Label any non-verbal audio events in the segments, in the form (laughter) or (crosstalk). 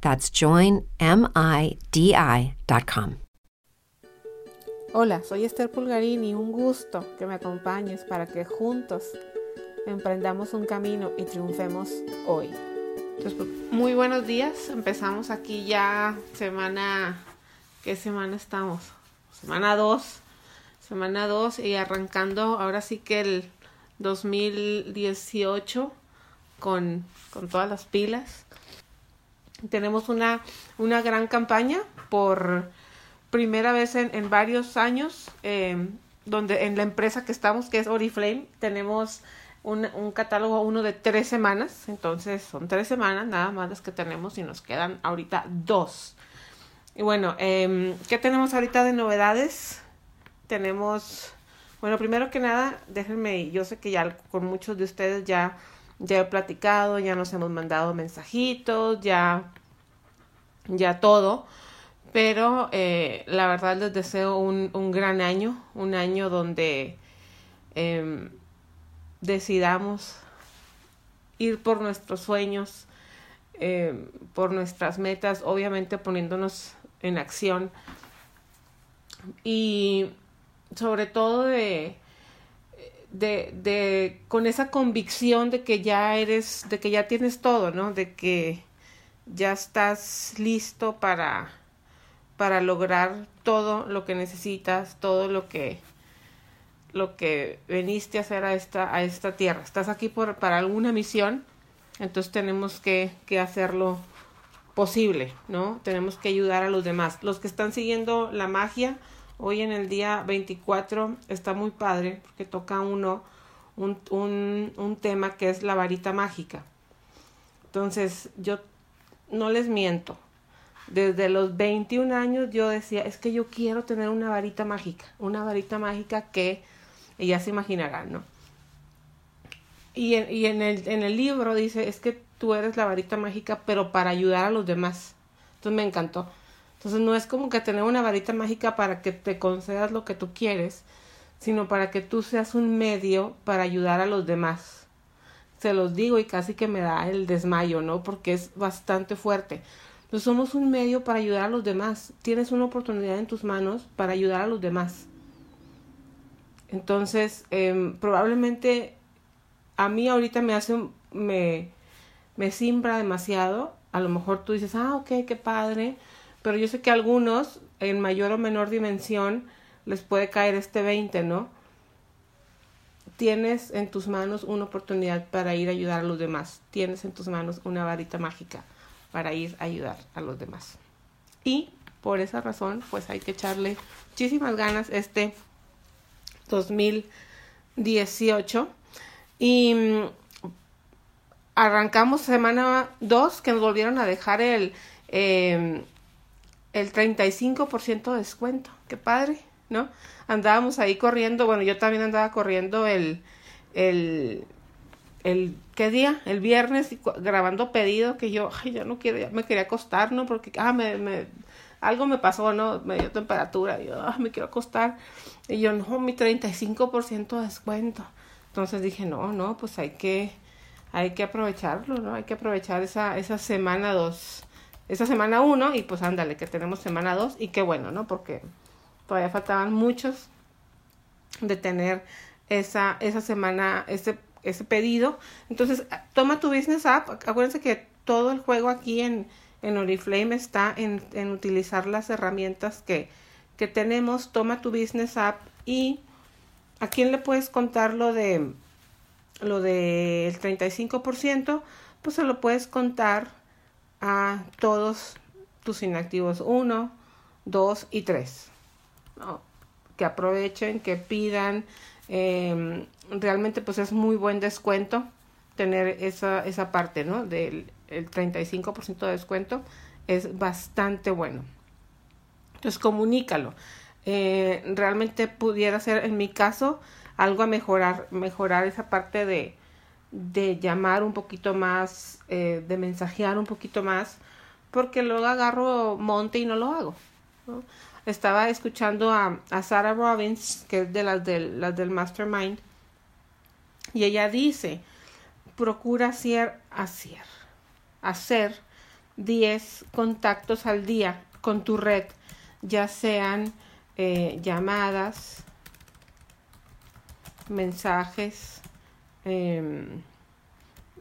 That's joinmidi.com. Hola, soy Esther Pulgarini. Un gusto que me acompañes para que juntos emprendamos un camino y triunfemos hoy. Pues, muy buenos días. Empezamos aquí ya semana. ¿Qué semana estamos? Semana 2. Semana 2 y arrancando ahora sí que el 2018 con, con todas las pilas. Tenemos una, una gran campaña por primera vez en, en varios años, eh, donde en la empresa que estamos, que es Oriflame, tenemos un, un, catálogo uno de tres semanas, entonces son tres semanas nada más las que tenemos y nos quedan ahorita dos. Y bueno, eh, ¿qué tenemos ahorita de novedades? Tenemos, bueno, primero que nada, déjenme, yo sé que ya con muchos de ustedes ya, ya he platicado, ya nos hemos mandado mensajitos, ya, ya todo. Pero eh, la verdad les deseo un, un, gran año, un año donde eh, decidamos ir por nuestros sueños, eh, por nuestras metas, obviamente poniéndonos en acción. Y sobre todo de, de, de con esa convicción de que ya eres, de que ya tienes todo, ¿no? De que ya estás listo para para lograr todo lo que necesitas, todo lo que lo que veniste a hacer a esta a esta tierra. Estás aquí por para alguna misión, entonces tenemos que, que hacerlo posible, ¿no? Tenemos que ayudar a los demás. Los que están siguiendo la magia, hoy en el día 24 está muy padre porque toca uno un, un, un tema que es la varita mágica. Entonces, yo no les miento, desde los 21 años yo decía, es que yo quiero tener una varita mágica, una varita mágica que, ya se imaginarán, ¿no? Y, en, y en, el, en el libro dice, es que tú eres la varita mágica, pero para ayudar a los demás. Entonces me encantó. Entonces no es como que tener una varita mágica para que te concedas lo que tú quieres, sino para que tú seas un medio para ayudar a los demás. Se los digo y casi que me da el desmayo, ¿no? Porque es bastante fuerte. Pues somos un medio para ayudar a los demás. Tienes una oportunidad en tus manos para ayudar a los demás. Entonces, eh, probablemente a mí ahorita me hace, me, me simbra demasiado. A lo mejor tú dices, ah, ok, qué padre. Pero yo sé que a algunos, en mayor o menor dimensión, les puede caer este 20, ¿no? Tienes en tus manos una oportunidad para ir a ayudar a los demás. Tienes en tus manos una varita mágica para ir a ayudar a los demás. Y por esa razón, pues hay que echarle muchísimas ganas este 2018. Y mm, arrancamos semana 2 que nos volvieron a dejar el, eh, el 35% de descuento. Qué padre, ¿no? Andábamos ahí corriendo, bueno, yo también andaba corriendo el, el el ¿qué día? El viernes grabando pedido que yo, ay, ya no quiero, ya me quería acostar, ¿no? Porque, ah, me, me, algo me pasó, ¿no? Me dio temperatura, yo, ah, me quiero acostar. Y yo, no, mi 35% de descuento. Entonces dije, no, no, pues hay que, hay que aprovecharlo, ¿no? Hay que aprovechar esa, esa semana dos, esa semana uno, y pues ándale, que tenemos semana dos, y qué bueno, ¿no? Porque todavía faltaban muchos de tener esa, esa semana, ese ese pedido. Entonces, toma tu business app. Acuérdense que todo el juego aquí en, en Oriflame está en, en utilizar las herramientas que, que tenemos, toma tu business app y a quién le puedes contar lo de lo del 35%, pues se lo puedes contar a todos tus inactivos 1, 2 y 3. Que aprovechen, que pidan. Em, realmente pues es muy buen descuento tener esa, esa parte, ¿no? Del el 35% de descuento es bastante bueno. Entonces comunícalo. Eh, realmente pudiera ser en mi caso algo a mejorar, mejorar esa parte de, de llamar un poquito más, eh, de mensajear un poquito más, porque luego agarro monte y no lo hago. Estaba escuchando a, a Sarah Robbins, que es de las del, las del Mastermind, y ella dice, procura hacer, hacer, hacer 10 contactos al día con tu red, ya sean eh, llamadas, mensajes, em,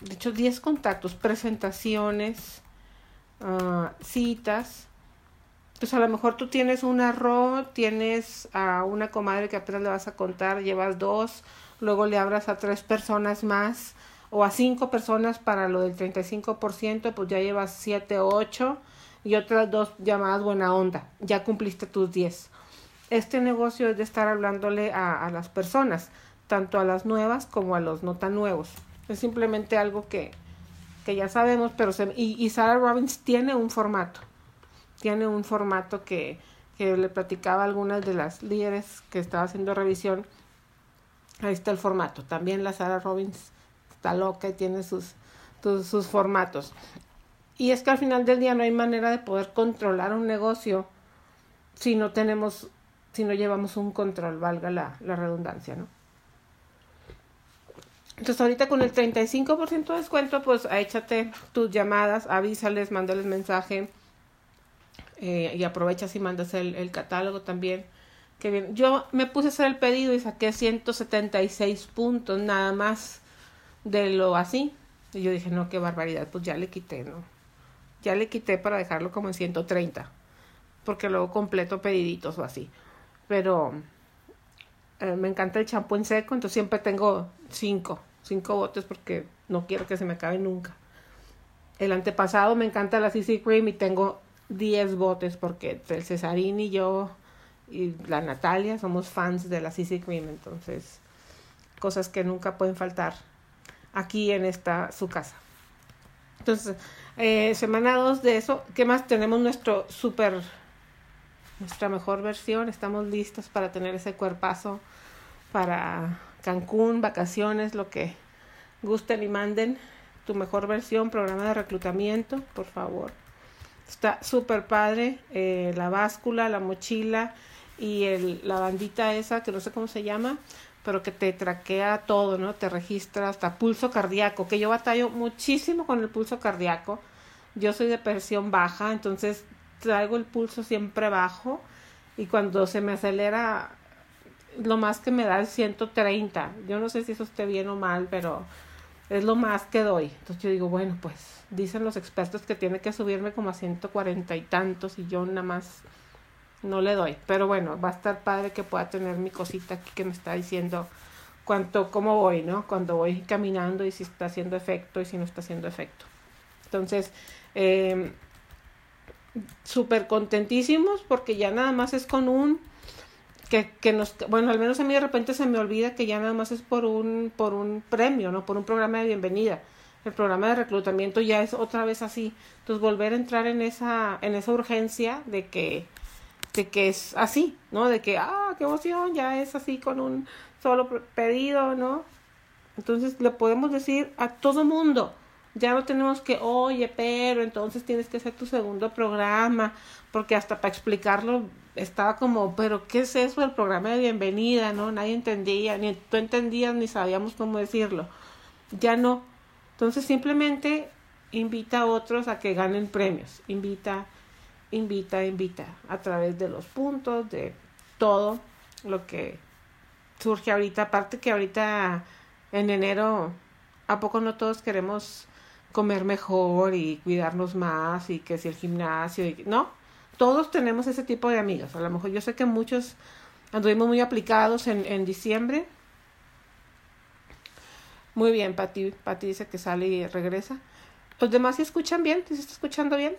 de hecho 10 contactos, presentaciones, ah, citas. Pues a lo mejor tú tienes un arroz, tienes a una comadre que apenas le vas a contar, llevas dos, luego le abras a tres personas más o a cinco personas para lo del 35%, pues ya llevas siete o ocho y otras dos llamadas buena onda, ya cumpliste tus 10. Este negocio es de estar hablándole a las personas, tanto a las nuevas como a los no tan nuevos. Es simplemente algo que, que ya sabemos, pero se, y, y Sarah Robbins tiene un formato tiene un formato que, que le platicaba a algunas de las líderes que estaba haciendo revisión. Ahí está el formato. También la Sarah Robbins está loca y tiene sus, sus, formatos. Y es que al final del día no hay manera de poder controlar un negocio si no tenemos, si no llevamos un control, valga la, la redundancia, ¿no? Entonces ahorita con el 35% de descuento, pues échate tus llamadas, avísales, mándales mensaje, eh, y aprovechas y mandas el, catálogo también. Que bien. Yo me puse a hacer el pedido y saqué 176 puntos nada más de lo así. Y yo dije, no, qué barbaridad, pues ya le quité, ¿no? Ya le quité para dejarlo como en 130. Porque luego completo pediditos o así. Pero eh, me encanta el champú en seco, entonces siempre tengo cinco, cinco botes porque no quiero que se me acabe nunca. El antepasado me encanta la CC Cream y tengo 10 botes porque el Cesarín y yo y la Natalia somos fans de la CC Cream, entonces cosas que nunca pueden faltar aquí en esta su casa. Entonces, eh, semana 2 de eso, ¿qué más? Tenemos nuestro super, nuestra mejor versión, estamos listos para tener ese cuerpazo para Cancún, vacaciones, lo que gusten y manden. Tu mejor versión, programa de reclutamiento, por favor. Está súper padre. Eh, la báscula, la mochila y el, la bandita esa, que no sé cómo se llama, pero que te traquea todo, ¿no? Te registra hasta pulso cardíaco, que yo batallo muchísimo con el pulso cardíaco. Yo soy de presión baja, entonces traigo el pulso siempre bajo y cuando se me acelera, lo más que me da es 130. Yo no sé si eso esté bien o mal, pero es lo más que doy. Entonces yo digo, bueno, pues dicen los expertos que tiene que subirme como a 140 y tantos y yo nada más no le doy. Pero bueno, va a estar padre que pueda tener mi cosita aquí que me está diciendo cuánto, cómo voy, ¿no? Cuando voy caminando y si está haciendo efecto y si no está haciendo efecto. Entonces, eh, súper contentísimos porque ya nada más es con un que, que nos, bueno, al menos a mí de repente se me olvida que ya nada más es por un, por un premio, ¿no? Por un programa de bienvenida. El programa de reclutamiento ya es otra vez así. Entonces volver a entrar en esa, en esa urgencia de que, de que es así, ¿no? De que, ah, qué emoción, ya es así con un solo pedido, ¿no? Entonces le podemos decir a todo mundo, ya no tenemos que, oye, pero entonces tienes que hacer tu segundo programa, porque hasta para explicarlo estaba como, pero ¿qué es eso del programa de bienvenida? ¿No? Nadie entendía, ni tú entendías, ni sabíamos cómo decirlo. Ya no. Entonces simplemente invita a otros a que ganen premios. Invita, invita, invita a través de los puntos, de todo lo que surge ahorita. Aparte que ahorita en enero, ¿a poco no todos queremos comer mejor y cuidarnos más y que si el gimnasio y no? Todos tenemos ese tipo de amigas. A lo mejor yo sé que muchos anduvimos muy aplicados en, en diciembre. Muy bien, Pati. Pati dice que sale y regresa. ¿Los demás sí escuchan bien? ¿Sí se está escuchando bien?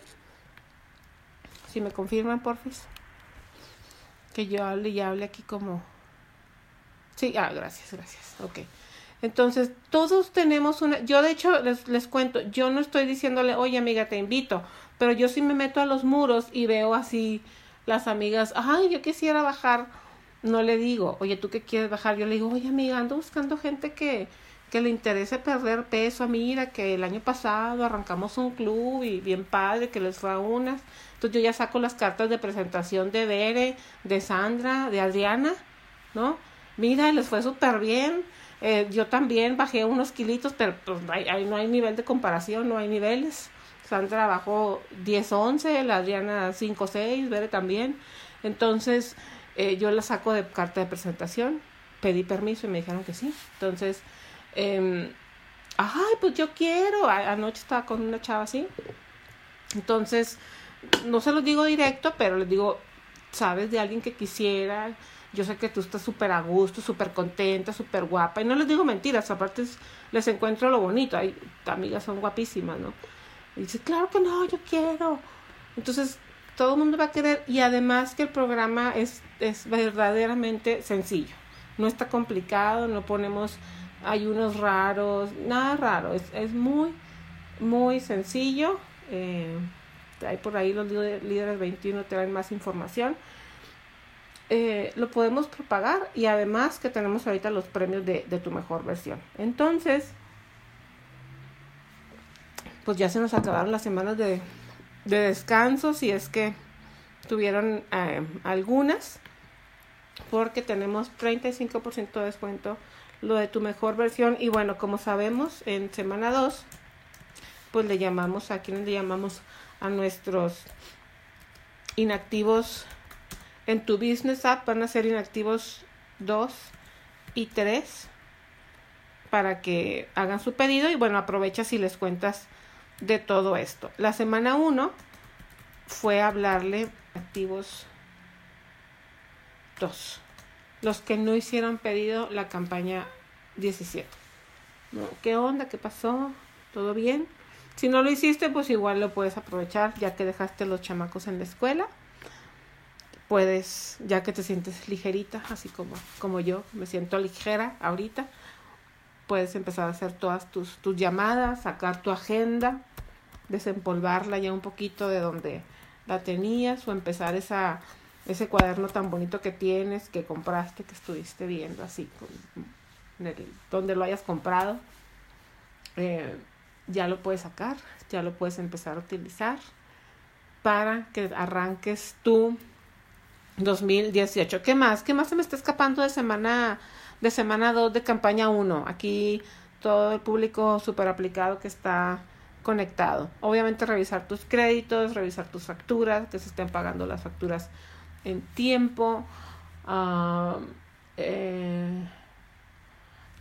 Si me confirman, porfis. Que yo hable y hable aquí como... Sí, ah, gracias, gracias. Ok. Entonces, todos tenemos una... Yo de hecho les, les cuento, yo no estoy diciéndole, oye amiga, te invito, pero yo sí me meto a los muros y veo así las amigas, ay, yo quisiera bajar. No le digo, oye, ¿tú qué quieres bajar? Yo le digo, oye amiga, ando buscando gente que, que le interese perder peso. Mira, que el año pasado arrancamos un club y bien padre, que les unas. Entonces yo ya saco las cartas de presentación de Bere, de Sandra, de Adriana, ¿no? Mira, les fue súper bien eh, yo también bajé unos kilitos, pero pues ahí, no hay nivel de comparación, no hay niveles. Sandra bajó 10, 11, la Adriana 5, 6, Bere también. Entonces, eh, yo la saco de carta de presentación, pedí permiso y me dijeron que sí. Entonces, eh, ay, pues yo quiero. anoche estaba con una chava así. Entonces, no se los digo directo, pero les digo, ¿sabes de alguien que quisiera? yo sé que tú estás súper a gusto, súper contenta, súper guapa. Y no les digo mentiras, aparte les encuentro lo bonito. Hay amigas son guapísimas, ¿no? Y dice, claro que no, yo quiero. Entonces, todo el mundo va a querer. Y además que el programa es, es verdaderamente sencillo. No está complicado, no ponemos ayunos raros, nada raro. Es, es muy, muy sencillo. Eh, hay por ahí los líderes 21 te dan más información. Eh, lo podemos propagar y además que tenemos ahorita los premios de, tu mejor versión. Entonces, pues ya se nos acabaron las semanas de, descanso, si es que tuvieron eh, algunas, porque tenemos 35% de descuento lo de tu mejor versión y bueno, como sabemos, en semana 2, pues le llamamos a quienes le llamamos a nuestros inactivos en tu Business App van a ser inactivos 2 y 3 para que hagan su pedido y bueno, aprovecha si les cuentas de todo esto. La semana 1 fue hablarle activos 2. Los que no hicieron pedido la campaña 17. ¿Qué onda? ¿Qué pasó? ¿Todo bien? Si no lo hiciste, pues igual lo puedes aprovechar ya que dejaste los chamacos en la escuela puedes, ya que te sientes ligerita, así como, como yo, me siento ligera ahorita, puedes empezar a hacer todas tus, tus llamadas, sacar tu agenda, desempolvarla ya un poquito de donde la tenías o empezar esa, ese cuaderno tan bonito que tienes, que compraste, que estuviste viendo, así, donde lo hayas comprado, eh, ya lo puedes sacar, ya lo puedes empezar a utilizar para que arranques tú 2018. ¿Qué más? ¿Qué más se me está escapando de semana de semana 2 de campaña 1? Aquí todo el público súper aplicado que está conectado. Obviamente revisar tus créditos, revisar tus facturas, que se estén pagando las facturas en tiempo. Eh,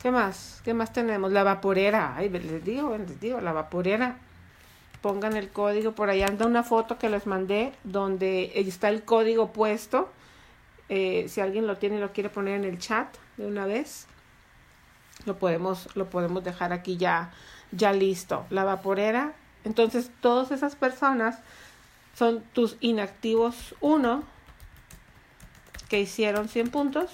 ¿Qué más? ¿Qué más tenemos? La vaporera. Ay, les digo, les digo, la vaporera pongan el código. Por ahí anda una foto que les mandé donde está el código puesto. Eh, si alguien lo tiene y lo quiere poner en el chat de una vez, lo podemos, lo podemos dejar aquí ya, ya listo. La vaporera. Entonces, todas esas personas son tus inactivos 1 que hicieron 100 puntos.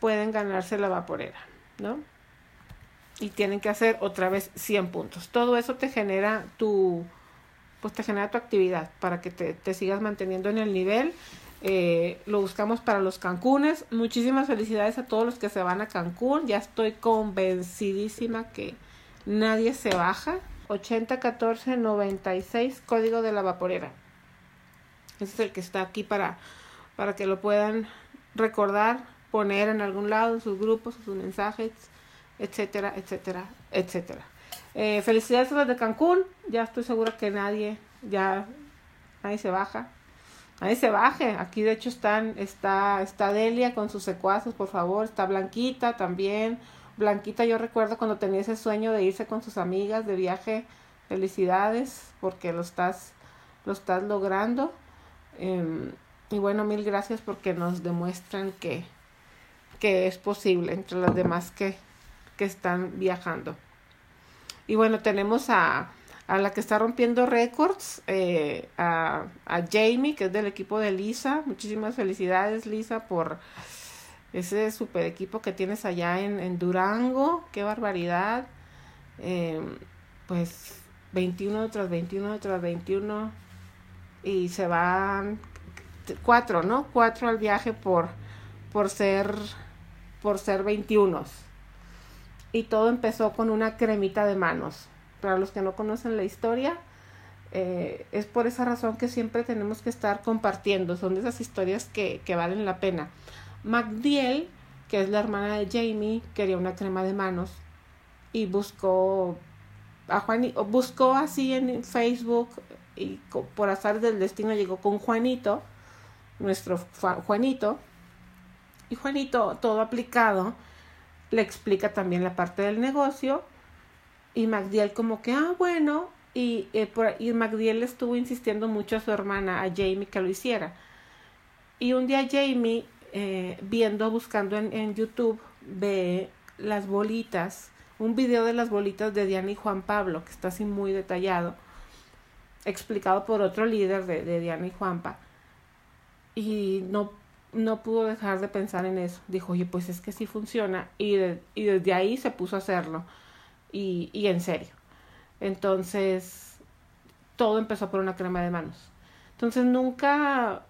Pueden ganarse la vaporera, ¿no? y tienen que hacer otra vez 100 puntos. Todo eso te genera tu, pues te genera tu actividad para que te, te sigas manteniendo en el nivel. Eh, lo buscamos para los Cancunes. Muchísimas felicidades a todos los que se van a Cancún. Ya estoy convencidísima que nadie se baja. 801496, código de la vaporera. Ese es el que está aquí para, para que lo puedan recordar, poner en algún lado en sus grupos, sus mensajes etcétera, etcétera, etcétera. Eh, felicidades a los de Cancún. Ya estoy segura que nadie, ya nadie se baja. Nadie se baje. Aquí de hecho están, está, está Delia con sus secuaces, por favor. Está Blanquita también. Blanquita, yo recuerdo cuando tenía ese sueño de irse con sus amigas de viaje felicidades porque lo estás, lo estás logrando. Em, y bueno, mil gracias porque nos demuestran que, que es posible entre las demás que, que están viajando. Y bueno, tenemos a, a la que está rompiendo récords, eh, a, a, Jamie, que es del equipo de Lisa. Muchísimas felicidades, Lisa, por ese super equipo que tienes allá en, Durango. Qué barbaridad. Eh, pues 21 tras 21 tras 21 y se van cuatro, ¿no? Cuatro al viaje por, por ser por ser 21. Y todo empezó con una cremita de manos. Para los que no conocen la historia, eh, es por esa razón que siempre tenemos que estar compartiendo. Son de esas historias que, que valen la pena. MacDiel, que es la hermana de Jamie, quería una crema de manos y buscó a Juanito, buscó así en Facebook y por azar del destino llegó con Juanito, nuestro Juanito, y Juanito, todo aplicado, le explica también la parte del negocio y Magdiel como que, ah, bueno, y, eh, por, y Magdiel estuvo insistiendo mucho a su hermana, a Jamie, que lo hiciera. Y un día Jamie, eh, viendo, buscando en, en YouTube, ve las bolitas un video de las bolitas de Diana y Juan Pablo, que está así muy detallado, explicado por otro líder de, de Diana y Juanpa. Y no, no pudo dejar de pensar en eso. Dijo, oye, pues es que sí funciona. Y, y desde ahí se puso a hacerlo. Y, y en serio. Entonces, todo empezó por una crema de manos. Entonces, nunca,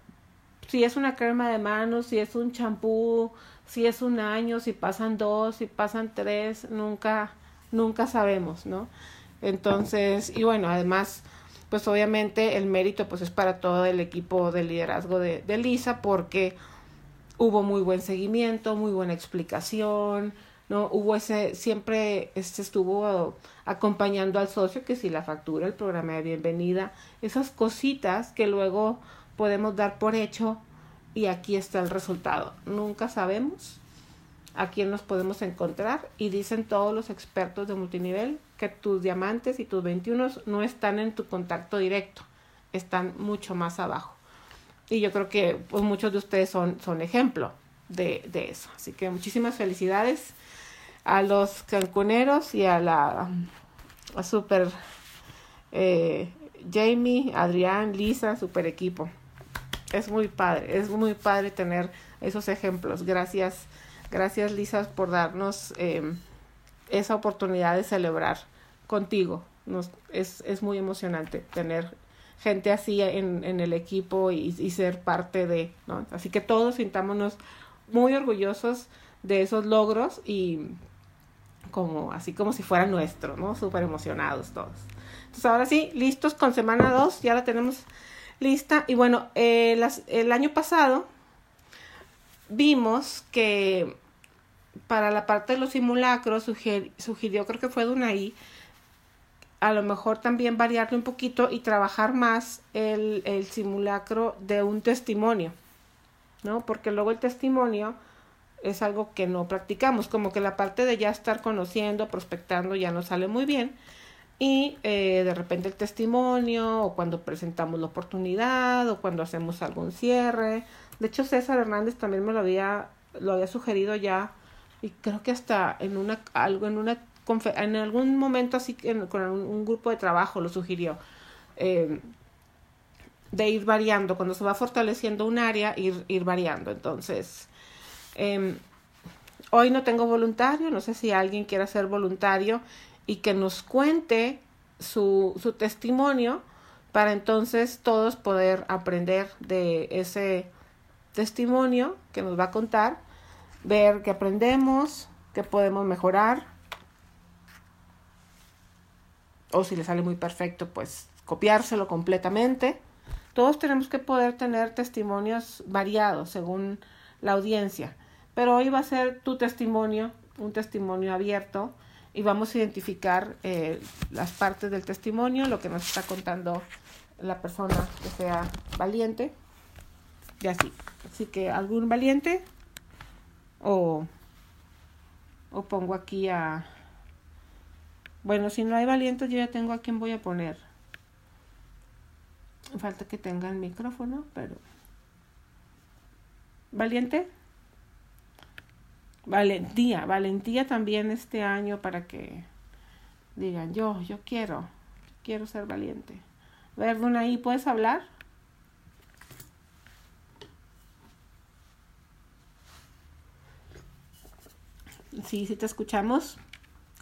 si es una crema de manos, si es un champú, si es un año, si pasan dos, si pasan tres, nunca, nunca sabemos, ¿no? Entonces, y bueno, además, pues obviamente el mérito pues es para todo el equipo de liderazgo de, de Lisa porque hubo muy buen seguimiento, muy buena explicación, ¿no? Hubo ese, siempre este estuvo acompañando al socio que si la factura, el programa de bienvenida, esas cositas que luego podemos dar por hecho y aquí está el resultado. Nunca sabemos a quién nos podemos encontrar y dicen todos los expertos de multinivel que tus diamantes y tus 21 no están en tu contacto directo, están mucho más abajo. Y yo creo que pues, muchos de ustedes son, son ejemplo de, de eso. Así que muchísimas felicidades a los cancuneros y a la super eh, Jamie, Adrián, Lisa, super equipo es muy padre, es muy padre tener esos ejemplos. Gracias, gracias Lisa por darnos em, esa oportunidad de celebrar contigo. Es, es muy emocionante tener gente así en, en el equipo y, ser parte de, ¿no? Así que todos sintámonos muy orgullosos de esos logros y como así como si fuera nuestro, ¿no? Súper emocionados todos. Entonces ahora sí, listos con semana 2, ya la tenemos lista. Y bueno, eh, el año pasado vimos que para la parte de los simulacros sugirió, creo que fue Dunay, a lo mejor también variarle un poquito y trabajar más el, el simulacro de un testimonio, ¿no? Porque luego el testimonio es algo que no practicamos, como que la parte de ya estar conociendo, prospectando ya no sale muy bien y eh, de repente el testimonio o cuando presentamos la oportunidad o cuando hacemos algún cierre. De hecho César Hernández también me lo había lo había sugerido ya y creo que hasta en una algo en una en algún momento así con un, grupo de trabajo lo sugirió eh, de ir variando. Cuando se va fortaleciendo un área ir ir variando. Entonces eh, hoy no tengo voluntario no sé si alguien quiere ser voluntario y que nos cuente su, su testimonio para entonces todos poder aprender de ese testimonio que nos va a contar, ver qué aprendemos, qué podemos mejorar, o si le sale muy perfecto, pues copiárselo completamente. Todos tenemos que poder tener testimonios variados según la audiencia, pero hoy va a ser tu testimonio, un testimonio abierto y vamos a identificar eh, las partes del testimonio, lo que nos está contando la persona que sea valiente y así. Así que algún valiente o, o pongo aquí a, Bueno, si no hay valientes, yo ya tengo a quién voy a poner. Falta que tenga el micrófono, pero... ¿Valiente? Valentía, valentía también este año para que digan, yo, yo quiero, quiero ser valiente. A ver, ahí ¿puedes hablar? Sí, sí te escuchamos.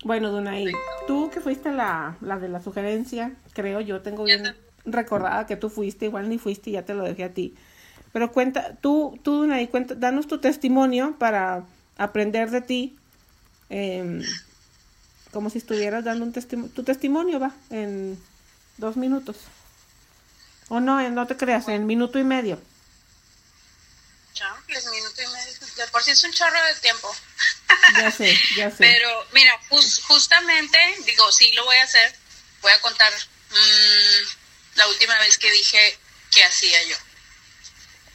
Bueno, Dunay, tú que fuiste la, la de la sugerencia, creo yo, tengo bien recordada que tú fuiste, igual ni fuiste y ya te lo dejé a ti. Pero cuenta, tú, tú Dunay, cuenta, danos tu testimonio para aprender de ti, em, como si estuvieras dando un testimonio, tu testimonio va, en dos minutos. O no, no te creas, en minuto y medio. Es minuto y medio, de por sí es un chorro de tiempo. Ya sé, ya sé. Pero mira, justamente, digo, sí lo voy a hacer, voy a contar mmm, la última vez que dije qué hacía yo.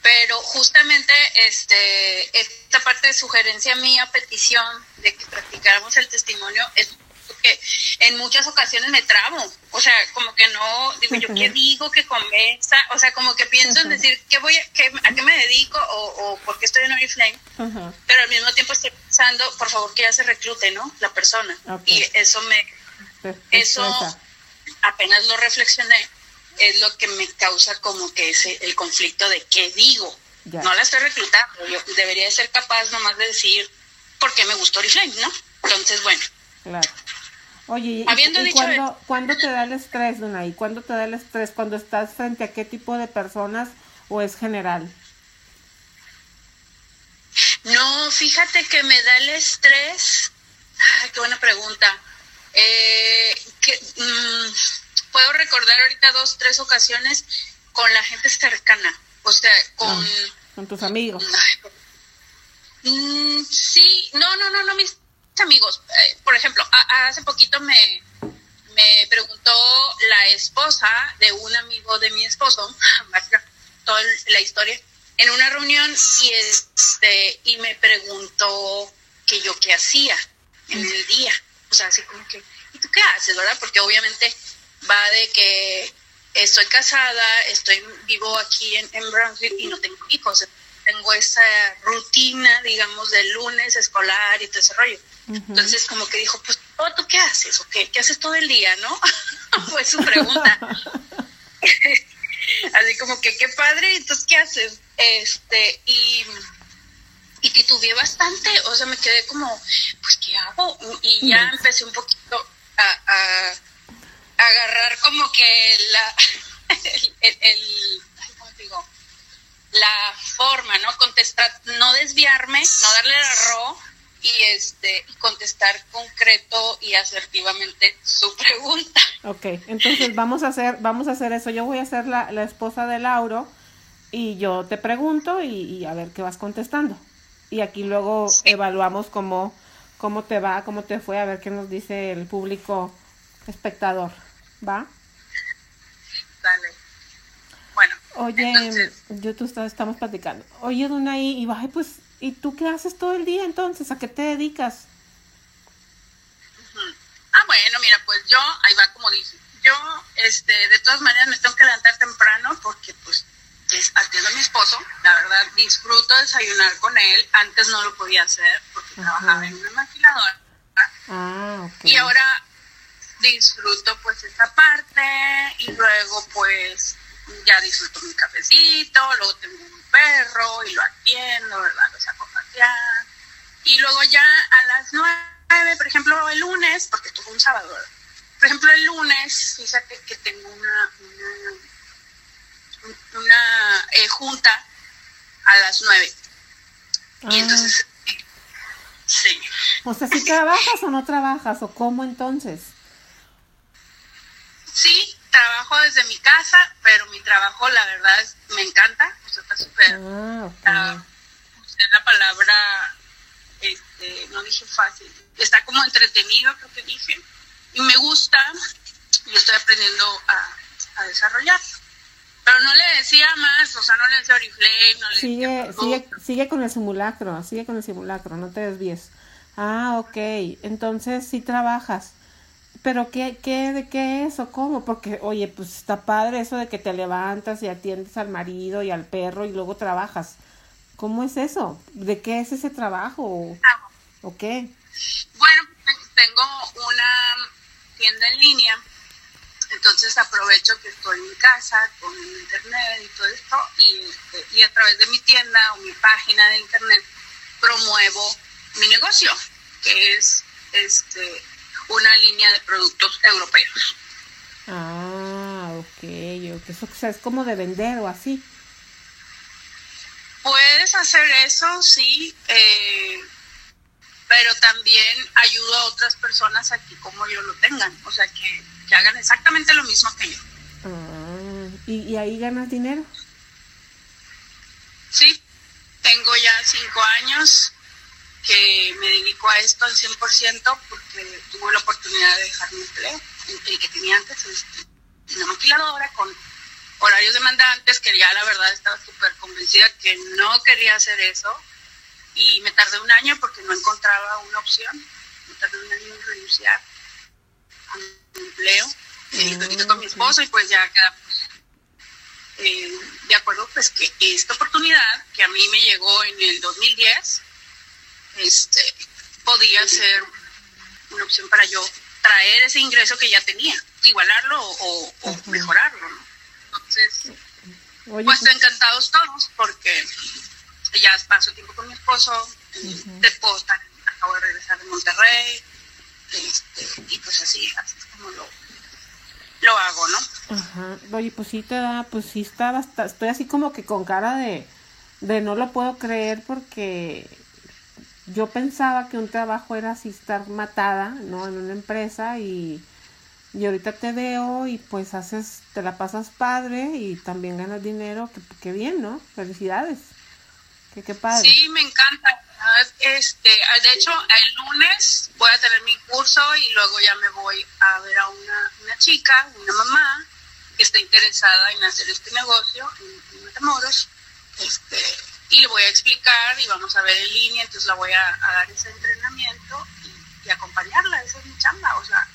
Pero justamente este esta parte de sugerencia mía, petición de que practicáramos el testimonio, es porque en muchas ocasiones me tramo. O sea, como que no, digo yo, ¿qué digo que convenza? O sea, como que pienso en decir, ¿qué voy a, qué, ¿a qué me dedico? O, o ¿por qué estoy en Oriflame? Pero al mismo tiempo estoy pensando, por favor, que ya se reclute, ¿no? La persona. Y eso me, eso apenas lo reflexioné es lo que me causa como que ese el conflicto de qué digo. No la estoy reclutando, yo debería ser capaz nomás de decir por qué me gustó Oriflame, ¿no? Entonces, bueno. Claro. Oye, ¿y, cuándo, te da el estrés, Dunay? ¿Cuándo te da el estrés? ¿Cuando estás frente a qué tipo de personas o es general? No, fíjate que me da el estrés. Ay, qué buena pregunta. Eh, que, mm, puedo recordar ahorita dos, tres ocasiones con la gente cercana, o sea, con... Ah, con tus amigos. Mm, sí, no, no, no, no, mis amigos. Eh, por ejemplo, hace poquito me, me preguntó la esposa de un amigo de mi esposo, (laughs) toda la historia, en una reunión y este y me preguntó que yo qué hacía en el día. O sea, así como que, ¿y tú qué haces, verdad? Porque obviamente va de que estoy casada, estoy vivo aquí en, en Brownsville y no tengo hijos. Tengo esa rutina, digamos, de lunes escolar y todo ese rollo. Entonces, como que dijo, pues, ¿tú qué haces? ¿O qué? ¿Qué haces todo el día, no? (laughs) Fue su pregunta. (laughs) Así como que, qué padre, entonces, ¿qué haces? Este, y, y titubeé bastante, o sea, me quedé como, pues, ¿qué hago? Y ya empecé un poquito a agarrar como que la, (laughs) el, ¿cómo digo? La forma, ¿no? Contestar, no desviarme, no darle el arroz y este contestar concreto y asertivamente su pregunta. Ok, entonces vamos a hacer, vamos a hacer eso. Yo voy a ser la, la esposa de Lauro y yo te pregunto y, a ver qué vas contestando. Y aquí luego evaluamos cómo, cómo te va, cómo te fue, a ver qué nos dice el público espectador. ¿Va? Dale. Bueno. Oye, yo tú estamos platicando. Oye, Dunay, y va, pues, ¿y tú qué haces todo el día entonces? ¿A qué te dedicas? Ah, bueno, mira, pues yo, ahí va como dije, yo, este, de todas maneras me tengo que levantar temprano porque, pues, es, atiendo a mi esposo, la verdad, disfruto desayunar con él, antes no lo podía hacer porque trabajaba en una maquiladora. Ah. Y ahora disfruto pues esa parte y luego pues ya disfruto mi cafecito, luego tengo un perro y lo atiendo, ¿verdad? Lo saco a. Y luego ya a las nueve, por ejemplo, el lunes, porque estuvo un sábado, por ejemplo, el lunes, fíjate que tengo una, una, eh, junta a las nueve. Y ah. entonces, sí. O sea, si trabajas o no trabajas, o cómo entonces. Sí, trabajo desde mi casa, pero mi trabajo, la verdad, es, me encanta. O sea, está súper. Ah, ah la palabra, este, no dije fácil. Está como entretenido, creo que dije. Y me gusta, y estoy aprendiendo a, a desarrollar. Pero no le decía más, o sea, no le decía Oriflame, no le sigue, decía. Sigue, sigue con el simulacro, sigue con el simulacro, no te desvíes. Ah, ok. Entonces sí trabajas Pero ¿qué, qué, de qué es o cómo? Porque, oye, pues está padre eso de que te levantas y atiendes al marido y al perro y luego trabajas. ¿Cómo es eso? ¿De qué es ese trabajo? ¿O qué? Bueno, tengo una tienda en línea, entonces aprovecho que estoy en casa con internet y todo esto y, y a través de mi tienda o mi página de internet promuevo mi negocio, que es este una línea de productos europeos. Ah, ok, Eso es como de vender o así. Puedes hacer eso, sí, eh, pero también ayudo a otras personas aquí como yo lo tengan, o sea, que, que hagan exactamente lo mismo que yo. Ah, ¿y, ¿y, ahí ganas dinero? Sí, tengo ya cinco años que me dedico a esto al 100% porque tuve la oportunidad de dejar mi empleo, el que tenía antes, este, una maquiladora con horarios demandantes, que ya la verdad estaba súper convencida que no quería hacer eso. Y me tardé un año porque no encontraba una opción, me tardé un año en renunciar a mi empleo, y mm, con mi esposo y pues ya quedamos eh, de acuerdo pues que esta oportunidad que a mí me llegó en el 2010 este, podía ser una opción para yo traer ese ingreso que ya tenía, igualarlo o, mejorarlo. Entonces, pues, pues encantados todos porque ya paso tiempo con mi esposo, después acabo de regresar de Monterrey, este, y pues así, así es como lo, lo hago, ¿no? Ajá. Oye, pues sí te da, pues sí está, estoy así como que con cara de, de no lo puedo creer porque yo pensaba que un trabajo era así estar matada, ¿no? En una empresa y, y ahorita te veo y pues haces, te la pasas padre y también ganas dinero, que, bien, ¿no? Felicidades. Que qué padre. Sí, me encanta. Este, de hecho, el lunes voy a tener mi curso y luego ya me voy a ver a una, una chica, una mamá, que está interesada en hacer este negocio en, en Matamoros. Este, y le voy a explicar y vamos a ver en línea, entonces la voy a, dar ese entrenamiento y, acompañarla, esa es mi chamba, o sea,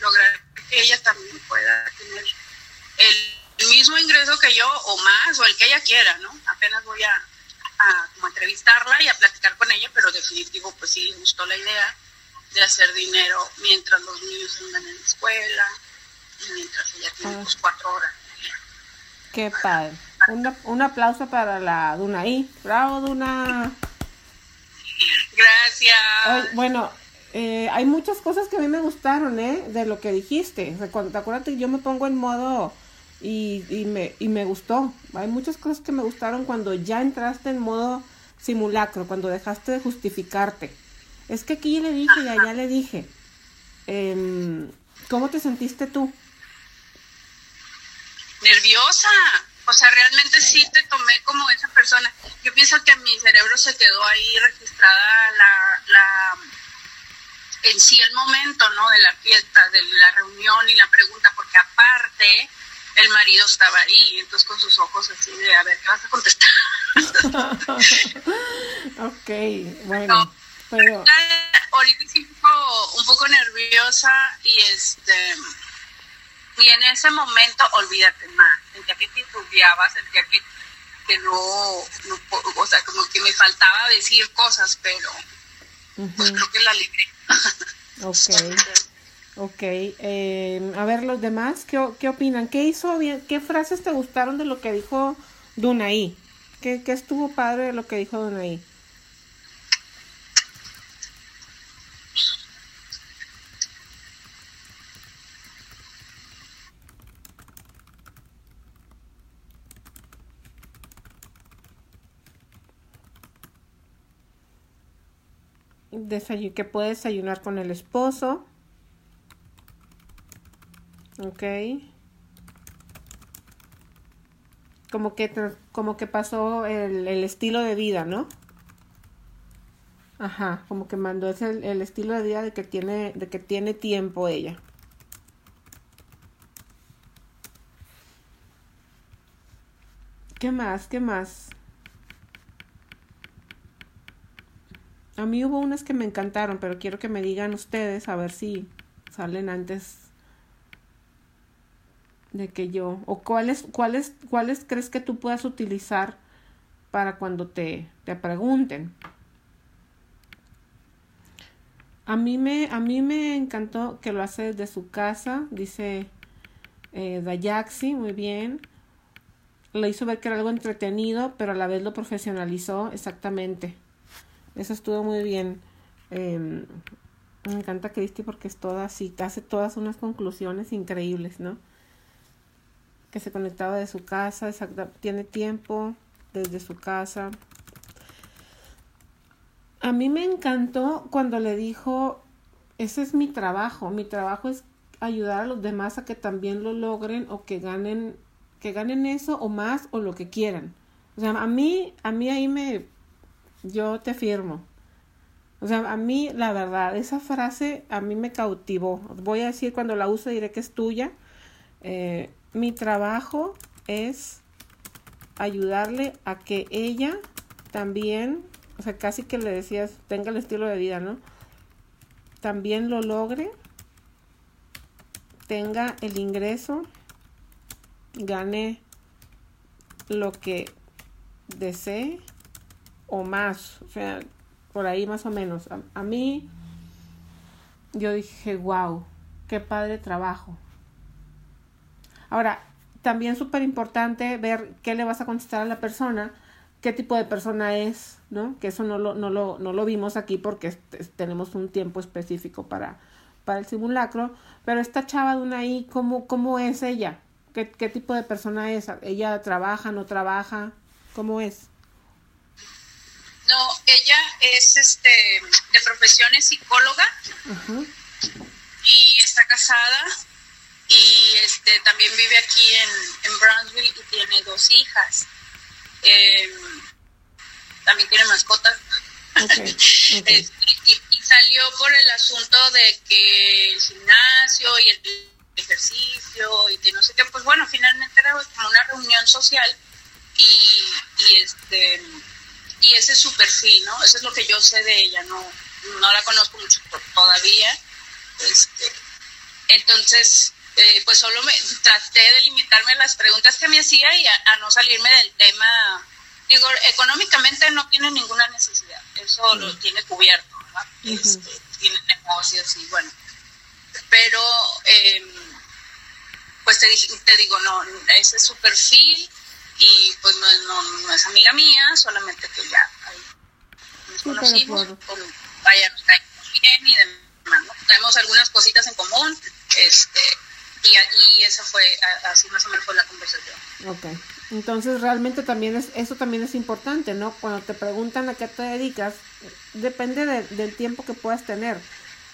lograr que ella también pueda tener el mismo ingreso que yo o más, o el que ella quiera, ¿no? Apenas voy a, a como entrevistarla y a platicar con ella, pero definitivo, pues sí, me gustó la idea de hacer dinero mientras los niños andan en la escuela y mientras ella tiene pues cuatro horas. Qué padre. Un, un aplauso para la Dunaí. Bravo, Duna. Gracias. bueno, eh, hay muchas cosas que a mí me gustaron, ¿eh? De lo que dijiste. O sea, cuando, te acuerdas que yo me pongo en modo y, y, me, y me gustó. Hay muchas cosas que me gustaron cuando ya entraste en modo simulacro, cuando dejaste de justificarte. Es que aquí le dije y allá le dije. Eh, ¿Cómo te sentiste tú? Nerviosa. O sea, realmente sí te tomé como esa persona. Yo pienso que a mi cerebro se quedó ahí registrada la, la en sí el momento, ¿no? De la fiesta, de la reunión y la pregunta, porque aparte el marido estaba ahí, entonces con sus ojos así de, a ver, ¿qué vas a contestar? (laughs) ok, bueno, pero... Ahorita sí un poco, un poco nerviosa y este y en ese momento, olvídate más, sentía que te estudiaba, sentía que, que no, o sea, como que me faltaba decir cosas, pero pues creo que la libré. ok. Ok, eh, a ver los demás, ¿qué, ¿qué opinan? ¿Qué hizo bien? ¿Qué frases te gustaron de lo que dijo Dunaí? ¿Qué, qué estuvo padre de lo que dijo Dunaí? Que puedes desayunar con el esposo. Ok. Como que, como que pasó el, estilo de vida, ¿no? Ajá, como que mandó ese el, el, estilo de vida de que tiene, de que tiene tiempo ella. ¿Qué más? ¿Qué más? A mí hubo unas que me encantaron, pero quiero que me digan ustedes a ver si salen antes de que yo. ¿O cuáles, cuáles, cuáles crees que tú puedas utilizar para cuando te, te pregunten? A mí, me, a mí me encantó que lo hace desde su casa, dice eh, Dayaxi, muy bien. Le hizo ver que era algo entretenido, pero a la vez lo profesionalizó exactamente. Eso estuvo muy bien. Em, me encanta Cristi porque es toda así, hace todas unas conclusiones increíbles, ¿no? Que se conectaba de su casa, tiene tiempo desde su casa. A mí me encantó cuando le dijo, ese es mi trabajo, mi trabajo es ayudar a los demás a que también lo logren o que ganen, que ganen eso o más o lo que quieran. O sea, a mí, a mí ahí me, yo te firmo. O sea, a mí, la verdad, esa frase a mí me cautivó. Voy a decir cuando la use, diré que es tuya. Eh, mi trabajo es ayudarle a que ella también, o sea, casi que le decías, tenga el estilo de vida, ¿no? También lo logre tenga el ingreso, gane lo que desee o más, o sea, por ahí más o menos. A, mí, yo dije, wow, qué padre trabajo. Ahora, también súper importante ver qué le vas a contestar a la persona, qué tipo de persona es, ¿no? Que eso no lo, no lo, no lo vimos aquí porque tenemos un tiempo específico para, para el simulacro, pero esta chava de una I, ¿cómo, cómo es ella? ¿Qué, ¿Qué tipo de persona es? ¿Ella trabaja, no trabaja? ¿Cómo es? Ella es este de profesión es psicóloga y está casada y este también vive aquí en, en Brownsville y tiene dos hijas. Em, también tiene mascotas. (laughs) Este, y, salió por el asunto de que el gimnasio y el ejercicio y que no sé qué, pues bueno, finalmente era como una reunión social y, y este y ese es su perfil, ¿no? Eso es lo que yo sé de ella, no, no la conozco mucho todavía. Este, entonces, eh, pues solo me traté de limitarme a las preguntas que me hacía y a no salirme del tema digo, económicamente no tiene ninguna necesidad, eso lo tiene cubierto, ¿verdad? Este, tiene negocios y bueno, pero eh, pues te, te digo, no, ese es su perfil y pues no, no, no es amiga mía, solamente que ya ahí nos conocimos, vaya, nos caemos bien y demás, ¿no? Tenemos algunas cositas en común, este, y, y esa fue, así más o menos fue la conversación. Okay. Entonces realmente también es, eso también es importante, ¿no? Cuando te preguntan a qué te dedicas, depende del tiempo que puedas tener.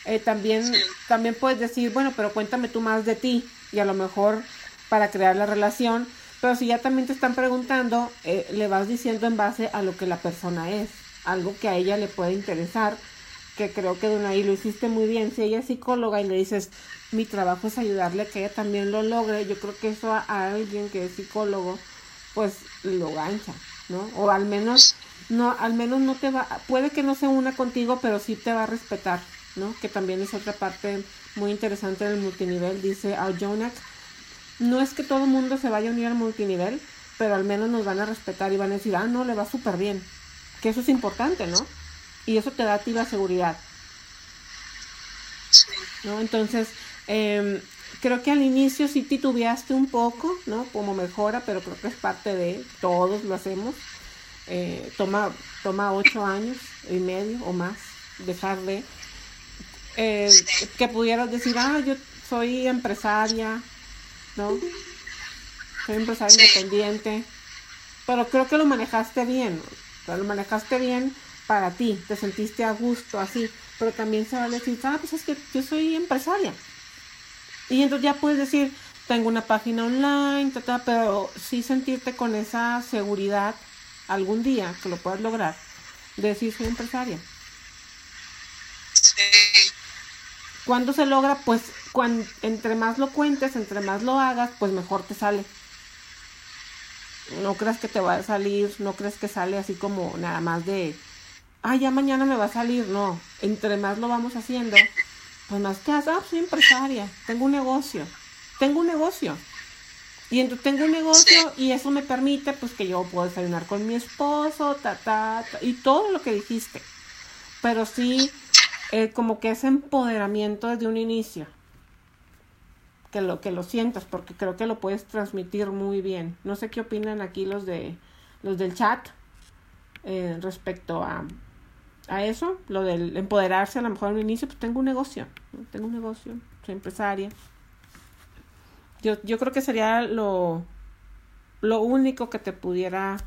Eh, también, también puedes decir, bueno, pero cuéntame tú más de ti y a lo mejor para crear la relación, pero si ya también te están preguntando, eh, le vas diciendo en base a lo que la persona es, algo que a ella le puede interesar, que creo que ahí lo hiciste muy bien. Si ella es psicóloga y le dices, mi trabajo es ayudarle a que ella también lo logre, yo creo que eso a alguien que es psicólogo, pues lo gancha, ¿no? O al menos no al menos no te va puede que no se una contigo, pero sí te va a respetar, ¿no? Que también es otra parte muy interesante del multinivel, dice Jonak. No es que todo el mundo se vaya a unir al multinivel, pero al menos nos van a respetar y van a decir, ah, no, le va súper bien. Que eso es importante, ¿no? Y eso te da a ti la seguridad. ¿No? Entonces, eh, creo que al inicio sí titubeaste un poco, ¿no? Como mejora, pero creo que es parte de, todos lo hacemos. Eh, toma, toma ocho años y medio o más dejar de... Eh, que pudieras decir, ah, yo soy empresaria, ¿no? Soy empresaria independiente. Pero creo que lo manejaste bien, lo manejaste bien para ti, te sentiste a gusto así, pero también se va a decir, ah, pues es que yo soy empresaria, y entonces ya puedes decir, tengo una página online, pero sí sentirte con esa seguridad algún día que lo puedas lograr, de decir soy empresaria. Sí. ¿Cuándo se logra? Pues cuando, entre más lo cuentes, entre más lo hagas, pues mejor te sale. No creas que te va a salir, no crees que sale así como nada más de, ah, ya mañana me va a salir. No, entre más lo vamos haciendo, Pues más que, ah, soy empresaria, tengo un negocio, tengo un negocio. Y entonces tengo un negocio y eso me permite pues que yo puedo desayunar con mi esposo, ta, ta, ta y todo lo que dijiste. Pero sí, eh, como que ese empoderamiento desde un inicio. Que lo, que lo sientas, porque creo que lo puedes transmitir muy bien. No sé qué opinan aquí los de los del chat eh, respecto a, a eso, lo del empoderarse a lo mejor al inicio, pues tengo un negocio, tengo un negocio, soy empresaria. Yo, yo creo que sería lo, lo único que te pudiera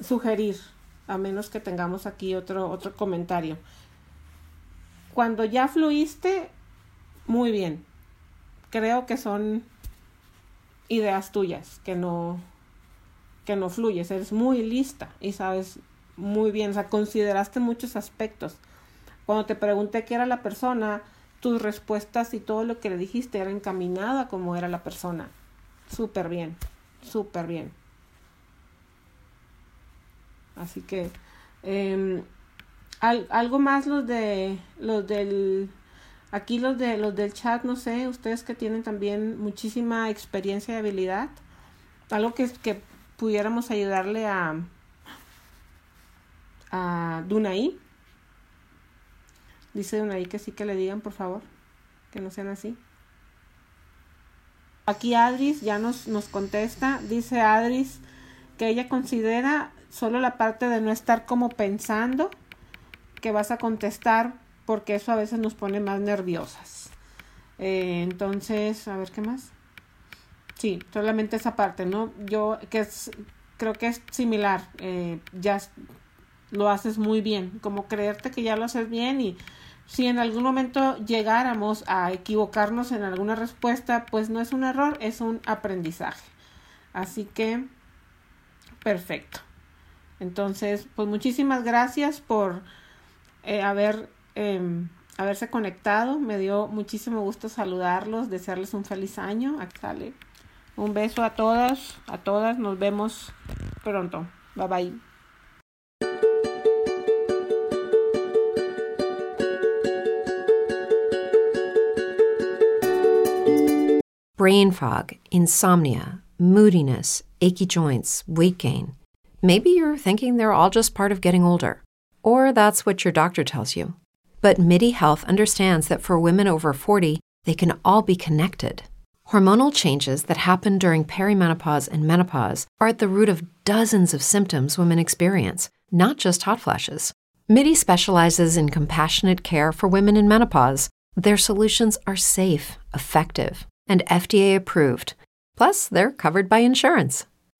sugerir, a menos que tengamos aquí otro, otro comentario. Cuando ya fluiste, muy bien. Creo que son ideas tuyas, que no, que no fluyes, eres muy lista y sabes muy bien, o sea, consideraste muchos aspectos. Cuando te pregunté qué era la persona, tus respuestas y todo lo que le dijiste era encaminado a cómo era la persona. Súper bien, súper bien. Así que, eh, algo más los de, los del, aquí los de, los del chat, no sé, ustedes que tienen también muchísima experiencia y habilidad, algo que, que pudiéramos ayudarle a, a Dunay. Dice Dunay que sí que le digan, por favor, que no sean así. Aquí Adris ya nos, nos contesta, dice Adris que ella considera solo la parte de no estar como pensando que vas a contestar porque eso a veces nos pone más nerviosas. Eh, entonces, a ver qué más. Sí, solamente esa parte, ¿no? Yo que es, creo que es similar. Eh, ya lo haces muy bien, como creerte que ya lo haces bien y si en algún momento llegáramos a equivocarnos en alguna respuesta, pues no es un error, es un aprendizaje. Así que, perfecto. Entonces, pues muchísimas gracias por eh, haber, em, haberse conectado. Me dio muchísimo gusto saludarlos, desearles un feliz año. Aquí sale. Un beso a todas, a todas. Nos vemos pronto. Bye bye. brain fog, insomnia, moodiness, achy joints, weight gain. Maybe you're thinking they're all just part of getting older, or that's what your doctor tells you. But MIDI Health understands that for women over 40, they can all be connected. Hormonal changes that happen during perimenopause and menopause are at the root of dozens of symptoms women experience, not just hot flashes. MIDI specializes in compassionate care for women in menopause. Their solutions are safe, effective, and FDA approved. Plus, they're covered by insurance.